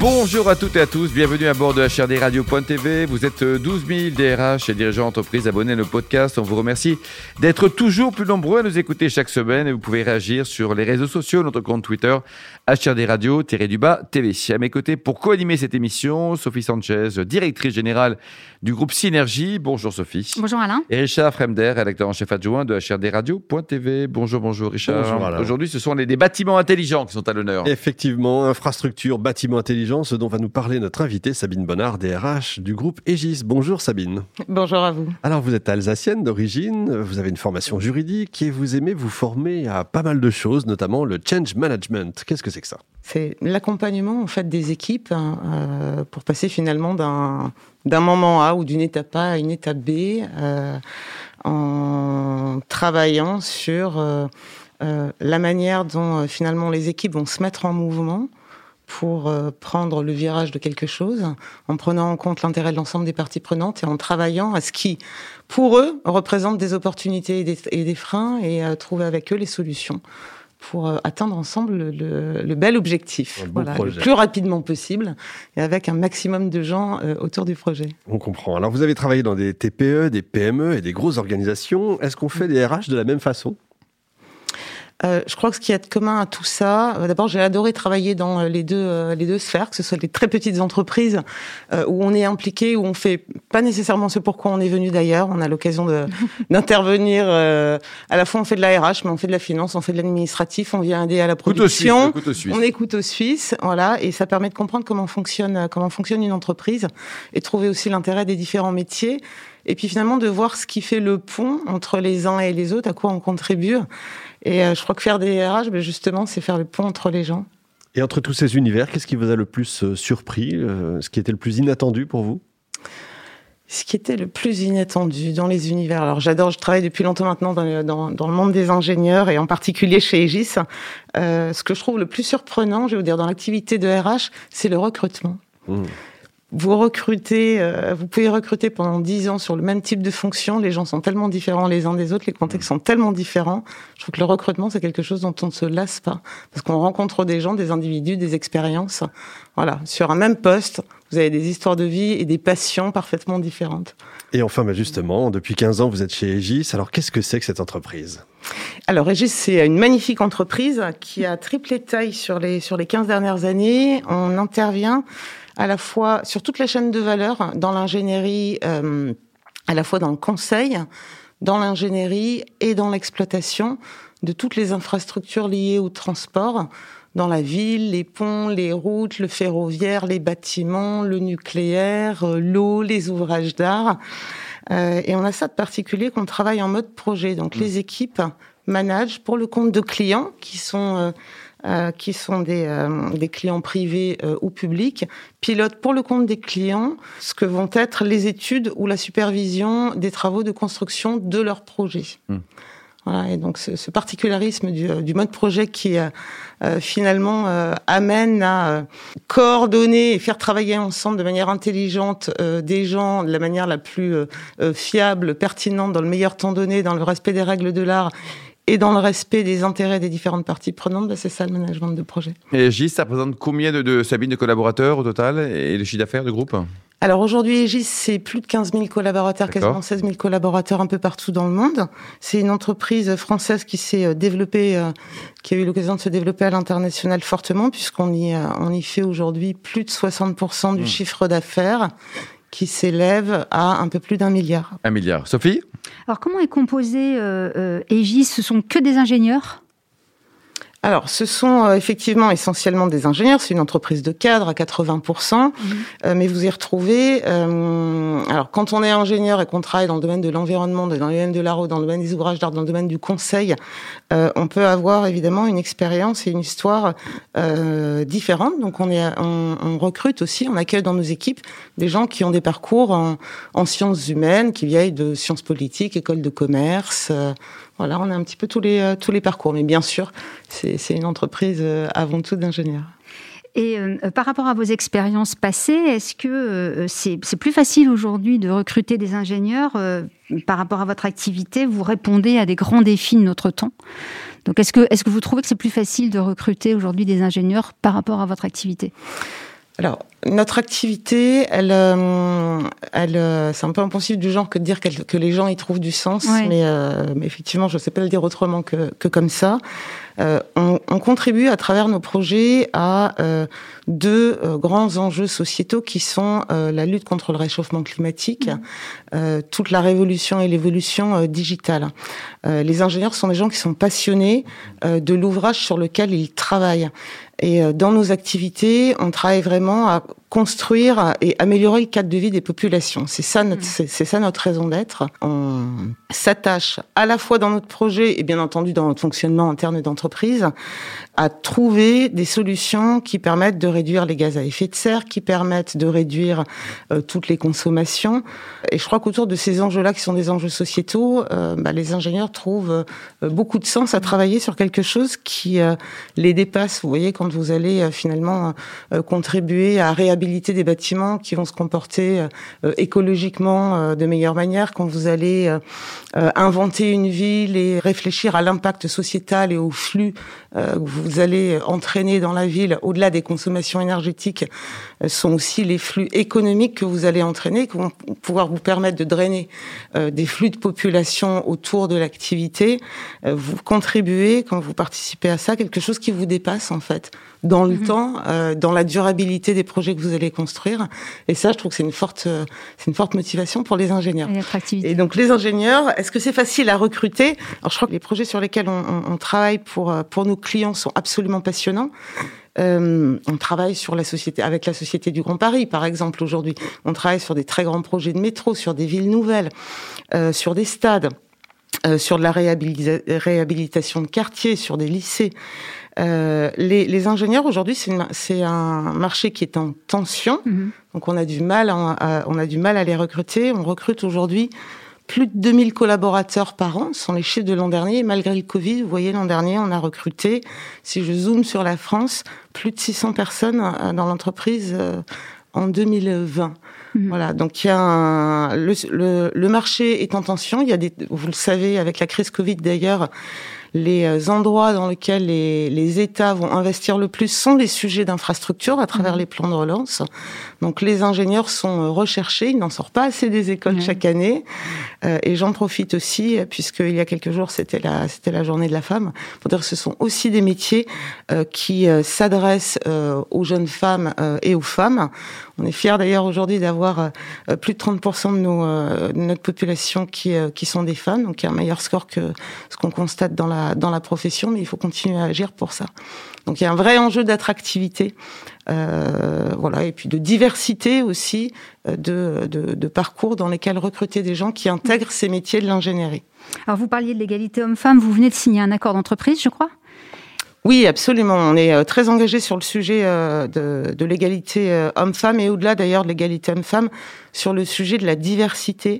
Bonjour à toutes et à tous, bienvenue à bord de HRDRadio.tv. Vous êtes 12 000 DRH et dirigeants d'entreprise abonnés à nos podcasts. On vous remercie d'être toujours plus nombreux à nous écouter chaque semaine et vous pouvez réagir sur les réseaux sociaux, notre compte Twitter, HRDRadio-du-bas TV. À mes côtés, pour co-animer cette émission, Sophie Sanchez, directrice générale du groupe Synergie. Bonjour Sophie. Bonjour Alain. Et Richard Fremder, rédacteur en chef adjoint de HRDRadio.tv. Bonjour, bonjour Richard. Bonjour Alain. Aujourd'hui, ce sont les, des bâtiments intelligents qui sont à l'honneur. Effectivement, infrastructure, bâtiment ce dont va nous parler notre invitée Sabine Bonnard, DRH du groupe Aegis. Bonjour Sabine. Bonjour à vous. Alors vous êtes alsacienne d'origine, vous avez une formation juridique et vous aimez vous former à pas mal de choses, notamment le change management. Qu'est-ce que c'est que ça? C'est l'accompagnement en fait des équipes hein, euh, pour passer finalement d'un d'un moment A ou d'une étape A à une étape B euh, en travaillant sur euh, la manière dont finalement les équipes vont se mettre en mouvement pour euh, prendre le virage de quelque chose, en prenant en compte l'intérêt de l'ensemble des parties prenantes et en travaillant à ce qui, pour eux, représente des opportunités et des, et des freins et à trouver avec eux les solutions pour euh, atteindre ensemble le, bel objectif, voilà, le plus rapidement possible et avec un maximum de gens euh, autour du projet. On comprend. Alors vous avez travaillé dans des TPE, des PME et des grosses organisations. Est-ce qu'on fait des RH de la même façon? Euh, je crois que ce qui est commun à tout ça, euh, d'abord j'ai adoré travailler dans euh, les deux euh, les deux sphères, que ce soit les très petites entreprises euh, où on est impliqué, où on fait pas nécessairement ce pourquoi on est venu d'ailleurs. On a l'occasion de d'intervenir. euh, à la fois on fait de la RH, mais on fait de la finance, on fait de l'administratif, on vient aider à la Couteau suisse, production. le couteau suisse. On écoute aux Suisses, voilà, et ça permet de comprendre comment fonctionne comment fonctionne une entreprise et trouver aussi l'intérêt des différents métiers. Et puis finalement de voir ce qui fait le pont entre les uns et les autres, à quoi on contribue. Et euh, je crois que faire des RH, ben justement, c'est faire le pont entre les gens. Et entre tous ces univers, qu'est-ce qui vous a le plus euh, surpris euh, Ce qui était le plus inattendu pour vous? Ce qui était le plus inattendu dans les univers. Alors j'adore, je travaille depuis longtemps maintenant dans le, dans, dans le monde des ingénieurs et en particulier chez Aegis. Euh, ce que je trouve le plus surprenant, je vais vous dire, dans l'activité de RH, c'est le recrutement. Mmh. Vous recrutez, euh, vous pouvez recruter pendant dix ans sur le même type de fonction. Les gens sont tellement différents les uns des autres, les contextes sont tellement différents. Je trouve que le recrutement, c'est quelque chose dont on ne se lasse pas. Parce qu'on rencontre des gens, des individus, des expériences. Voilà. Sur un même poste, vous avez des histoires de vie et des passions parfaitement différentes. Et enfin, bah, justement, depuis 15 ans, vous êtes chez Aegis. Alors qu'est-ce que c'est que cette entreprise? Alors, Régis, c'est une magnifique entreprise qui a triplé de taille sur les, sur les 15 dernières années. On intervient à la fois sur toute la chaîne de valeur, dans l'ingénierie, euh, à la fois dans le conseil, dans l'ingénierie et dans l'exploitation de toutes les infrastructures liées au transport, dans la ville, les ponts, les routes, le ferroviaire, les bâtiments, le nucléaire, euh, l'eau, les ouvrages d'art. Euh, et on a ça de particulier qu'on travaille en mode projet. Donc les équipes managent pour le compte de clients qui sont euh, euh, qui sont des, euh, des clients privés euh, ou publics, pilotent pour le compte des clients ce que vont être les études ou la supervision des travaux de construction de leur projet. Hmm. Voilà, et donc ce, ce particularisme du, euh, du mode projet qui euh, euh, finalement euh, amène à euh, coordonner et faire travailler ensemble de manière intelligente euh, des gens de la manière la plus fiable, pertinente, dans le meilleur temps donné, dans le respect des règles de l'art et dans le respect des intérêts des différentes parties prenantes, bah, c'est ça le management de projet. Et Gis, ça représente combien de, de Sabine de collaborateurs au total et le chiffre d'affaires du groupe? Alors aujourd'hui, Aegis, c'est plus de 15 000 collaborateurs, quasiment 16 000 collaborateurs un peu partout dans le monde. C'est une entreprise française qui s'est euh, développée, euh, qui a eu l'occasion de se développer à l'international fortement, puisqu'on y, euh, on y fait aujourd'hui plus de 60% du Mmh. chiffre d'affaires, qui s'élève à un peu plus d'un milliard. Un milliard. Sophie? Alors, comment est composé euh, euh, Aegis Ce sont que des ingénieurs? Alors, ce sont euh, effectivement essentiellement des ingénieurs. C'est une entreprise de cadre à 80%. Euh, mais vous y retrouvez. euh, alors, quand on est ingénieur et qu'on travaille dans le domaine de l'environnement, dans le domaine de l'art, dans le domaine des ouvrages d'art, dans le domaine du conseil, euh, on peut avoir évidemment une expérience et une histoire euh, différente. Donc, on, est, on, on recrute aussi, on accueille dans nos équipes des gens qui ont des parcours en, en sciences humaines, qui viennent de sciences politiques, école de commerce. Voilà, on a un petit peu tous les, euh, tous les parcours. Mais bien sûr, c'est une entreprise euh, avant tout d'ingénieurs. Et euh, par rapport à vos expériences passées, est-ce que c'est plus facile aujourd'hui de recruter des ingénieurs par rapport à votre activité? Vous répondez à des grands défis de notre temps. Donc est-ce que, est -ce que vous trouvez que c'est plus facile de recruter aujourd'hui des ingénieurs par rapport à votre activité? Alors, notre activité, elle, elle, c'est un peu impossible du genre que de dire que les gens y trouvent du sens, mais, mais, effectivement, je ne sais pas le dire autrement que, que comme ça. Euh, on, on, contribue à travers nos projets à euh, deux euh, grands enjeux sociétaux qui sont la lutte contre le réchauffement climatique, mmh. toute la révolution et l'évolution digitale. les ingénieurs sont des gens qui sont passionnés de l'ouvrage sur lequel ils travaillent. Et dans nos activités, on travaille vraiment à construire et améliorer le cadre de vie des populations. C'est ça notre, mmh. c'est ça notre raison d'être. On s'attache à la fois dans notre projet et bien entendu dans notre fonctionnement interne d'entreprise à trouver des solutions qui permettent de réduire les gaz à effet de serre, qui permettent de réduire euh, toutes les consommations. Et je crois qu'autour de ces enjeux-là, qui sont des enjeux sociétaux, euh, bah, les ingénieurs trouvent euh, beaucoup de sens à travailler sur quelque chose qui les dépasse. Vous voyez, quand vous allez finalement contribuer à réhabiliter des bâtiments qui vont se comporter écologiquement de meilleure manière, quand vous allez inventer une ville et réfléchir à l'impact sociétal et au flux que vous allez entraîner dans la ville, au-delà des consommations énergétiques, euh, sont aussi les flux économiques que vous allez entraîner, qui vont pouvoir vous permettre de drainer euh, des flux de population autour de l'activité. Euh, vous contribuez, quand vous participez à ça, quelque chose qui vous dépasse en fait dans le mhm. temps, dans la durabilité des projets que vous allez construire. Et ça, je trouve que c'est une forte, c'est une forte motivation pour les ingénieurs. Et, donc les ingénieurs, est-ce que c'est facile à recruter? Alors je crois que les projets sur lesquels on, on, on travaille pour pour nos clients sont absolument passionnants. Euh, on travaille sur la société, avec la Société du Grand Paris, par exemple, aujourd'hui. On travaille sur des très grands projets de métro, sur des villes nouvelles, euh, sur des stades, euh, sur de la réhabilitation de quartiers, sur des lycées. Euh, les, les, ingénieurs aujourd'hui, c'est un marché qui est en tension, mm-hmm. donc on a du mal, à, on a du mal à les recruter. On recrute aujourd'hui plus de 2000 collaborateurs par an, ce sont les chiffres de l'an dernier. malgré le Covid, vous voyez, l'an dernier, on a recruté, si je zoome sur la France, plus de 600 personnes euh, dans l'entreprise euh, en 2020. Mmh. Voilà, donc il y a un, le, le, le, marché est en tension. Il y a des, vous le savez, avec la crise Covid d'ailleurs, les euh, endroits dans lesquels les, les, États vont investir le plus sont les sujets d'infrastructure à travers mmh. les plans de relance. Donc les ingénieurs sont euh, recherchés, il n'en sort pas assez des écoles chaque année. Euh, et j'en profite aussi, puisqu'il y a quelques jours c'était la c'était la journée de la femme, pour dire que ce sont aussi des métiers euh, qui s'adressent aux jeunes femmes et aux femmes. On est fiers d'ailleurs aujourd'hui d'avoir plus de 30% de, nos, de notre population qui, sont des femmes, donc il y a un meilleur score que ce qu'on constate dans la, dans la profession, mais il faut continuer à agir pour ça. Donc il y a un vrai enjeu d'attractivité, euh, voilà, et puis de diversité aussi euh, de, de, de, parcours dans lesquels recruter des gens qui intègrent ces métiers de l'ingénierie. Alors vous parliez de l'égalité homme-femme, vous venez de signer un accord d'entreprise, je crois? Oui, absolument. On est euh, très engagé sur le sujet euh, de, l'égalité homme-femme et au-delà d'ailleurs de l'égalité homme-femme, sur le sujet de la diversité.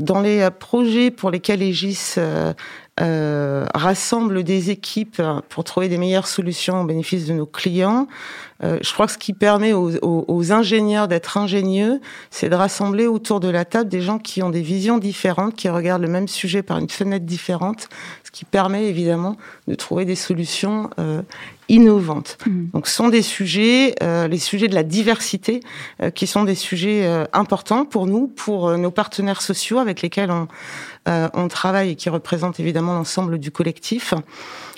Dans les projets pour lesquels Aegis euh, rassemble des équipes pour trouver des meilleures solutions au bénéfice de nos clients. Euh, je crois que ce qui permet aux, aux, aux ingénieurs d'être ingénieux, c'est de rassembler autour de la table des gens qui ont des visions différentes, qui regardent le même sujet par une fenêtre différente, ce qui permet évidemment de trouver des solutions euh, innovantes. Mmh. Donc, ce sont des sujets, euh, les sujets de la diversité, euh, qui sont des sujets euh, importants pour nous, pour nos partenaires sociaux avec lesquels on, on travaille et qui représentent évidemment l'ensemble du collectif.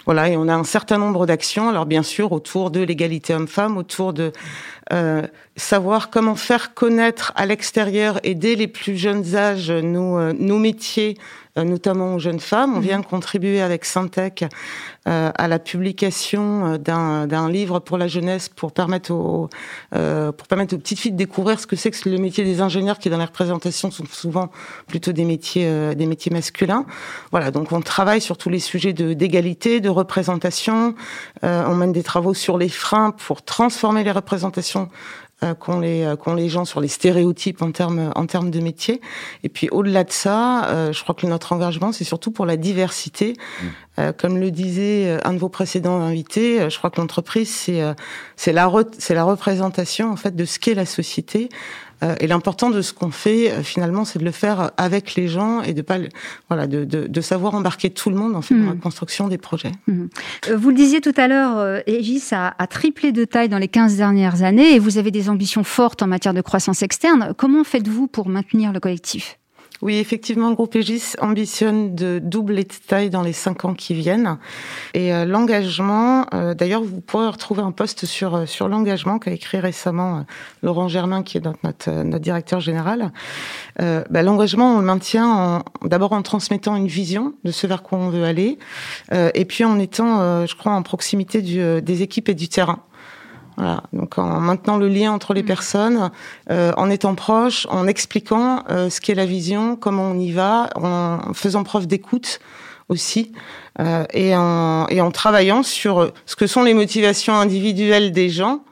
Voilà, et on a un certain nombre d'actions. Alors bien sûr, autour de l'égalité homme-femme, autour de euh, savoir comment faire connaître à l'extérieur et dès les plus jeunes âges nos, euh, métiers, notamment aux jeunes femmes. On mhm. vient contribuer avec Syntec euh, à la publication d'un livre pour la jeunesse pour permettre aux pour permettre aux petites filles de découvrir ce que c'est que le métier des ingénieurs qui dans les représentations sont souvent plutôt des métiers des métiers masculins. Voilà, donc on travaille sur tous les sujets de d'égalité, de représentation. on mène des travaux sur les freins pour transformer les représentations euh, qu'ont les euh, qu'ont les gens sur les stéréotypes en termes en termes de métier. Et puis au-delà de ça, euh, je crois que notre engagement c'est surtout pour la diversité. Mmh. Euh, comme le disait un de vos précédents invités, je crois que l'entreprise c'est c'est la c'est la représentation en fait de ce qu'est la société. Euh, et l'important de ce qu'on fait, euh, finalement, c'est de le faire avec les gens et de pas, voilà, de, de, de savoir embarquer tout le monde en fait dans la mmh. construction des projets. Mmh. Euh, vous le disiez tout à l'heure, Aegis a, a, triplé de taille dans les 15 dernières années et vous avez des ambitions fortes en matière de croissance externe. Comment faites-vous pour maintenir le collectif? Oui, effectivement, le groupe Aegis ambitionne de doubler de taille dans les cinq ans qui viennent. Et euh, l'engagement, euh, d'ailleurs, vous pourrez retrouver un poste sur euh, sur l'engagement qu'a écrit récemment Laurent Germain, qui est notre notre, notre directeur général. Bah, l'engagement, on le maintient d'abord en transmettant une vision de ce vers quoi on veut aller, et puis en étant, je crois, en proximité du, des équipes et du terrain. Voilà. Donc en maintenant le lien entre les mm. personnes, euh, en étant proche, en expliquant euh, ce qu'est la vision, comment on y va, en faisant preuve d'écoute aussi, euh, et, en, et en travaillant sur ce que sont les motivations individuelles des gens.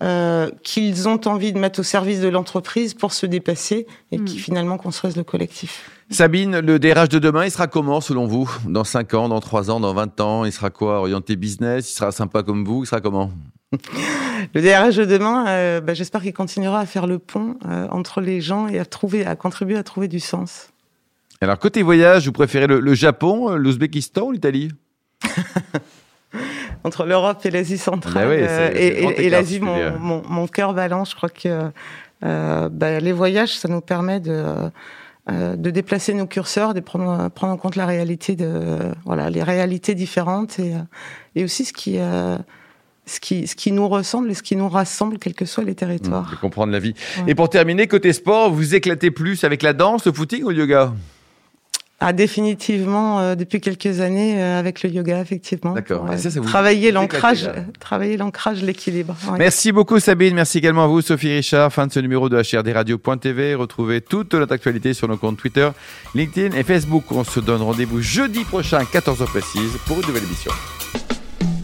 Euh, qu'ils ont envie de mettre au service de l'entreprise pour se dépasser et qui mm. finalement construisent le collectif. Sabine, le DRH de demain, il sera comment selon vous? Dans 5 ans, dans 3 ans, dans 20 ans Il sera quoi? Orienté business? Il sera sympa comme vous? Il sera comment? le DRH de demain, euh, bah, j'espère qu'il continuera à faire le pont euh, entre les gens et à trouver, à contribuer à trouver du sens. Alors côté voyage, vous préférez le, Japon, l'Ouzbékistan ou l'Italie? Entre l'Europe et l'Asie centrale bah et, l'Asie, mon, cœur balance. Je crois que euh, bah, les voyages, ça nous permet de de déplacer nos curseurs, de prendre, prendre en compte la réalité de voilà les réalités différentes et, et aussi ce qui ce qui, ce qui nous ressemble et ce qui nous rassemble, quels que soient les territoires. de comprendre la vie. Et pour terminer, côté sport, vous éclatez plus avec la danse, le footing ou le yoga? Ah, définitivement, euh, depuis quelques années, euh, avec le yoga, effectivement. D'accord. travailler l'ancrage, travailler l'ancrage, l'équilibre. Merci beaucoup, Sabine. Merci également à vous, Sophie Richard. Fin de ce numéro de HRDRadio.tv. Retrouvez toute notre actualité sur nos comptes Twitter, LinkedIn et Facebook. On se donne rendez-vous jeudi prochain, 14h précise, pour une nouvelle émission